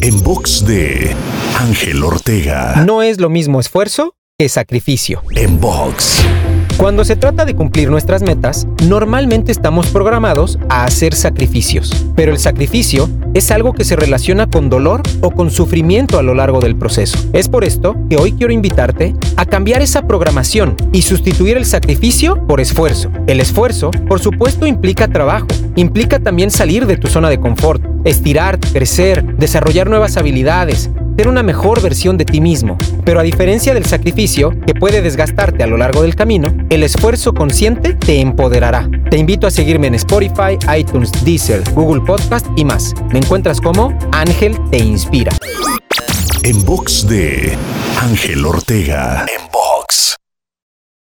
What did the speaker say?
En box de Ángel Ortega. No es lo mismo esfuerzo que sacrificio. En box. Cuando se trata de cumplir nuestras metas, normalmente estamos programados a hacer sacrificios, pero el sacrificio es algo que se relaciona con dolor o con sufrimiento a lo largo del proceso. Es por esto que hoy quiero invitarte a cambiar esa programación y sustituir el sacrificio por esfuerzo. El esfuerzo, por supuesto, implica trabajo, implica también salir de tu zona de confort, estirar, crecer, desarrollar nuevas habilidades, ser una mejor versión de ti mismo. Pero a diferencia del sacrificio, que puede desgastarte a lo largo del camino, el esfuerzo consciente te empoderará. Te invito a seguirme en Spotify, iTunes, Deezer, Google Podcast y más. Me encuentras como Ángel Te Inspira. En box de Ángel Ortega. En box.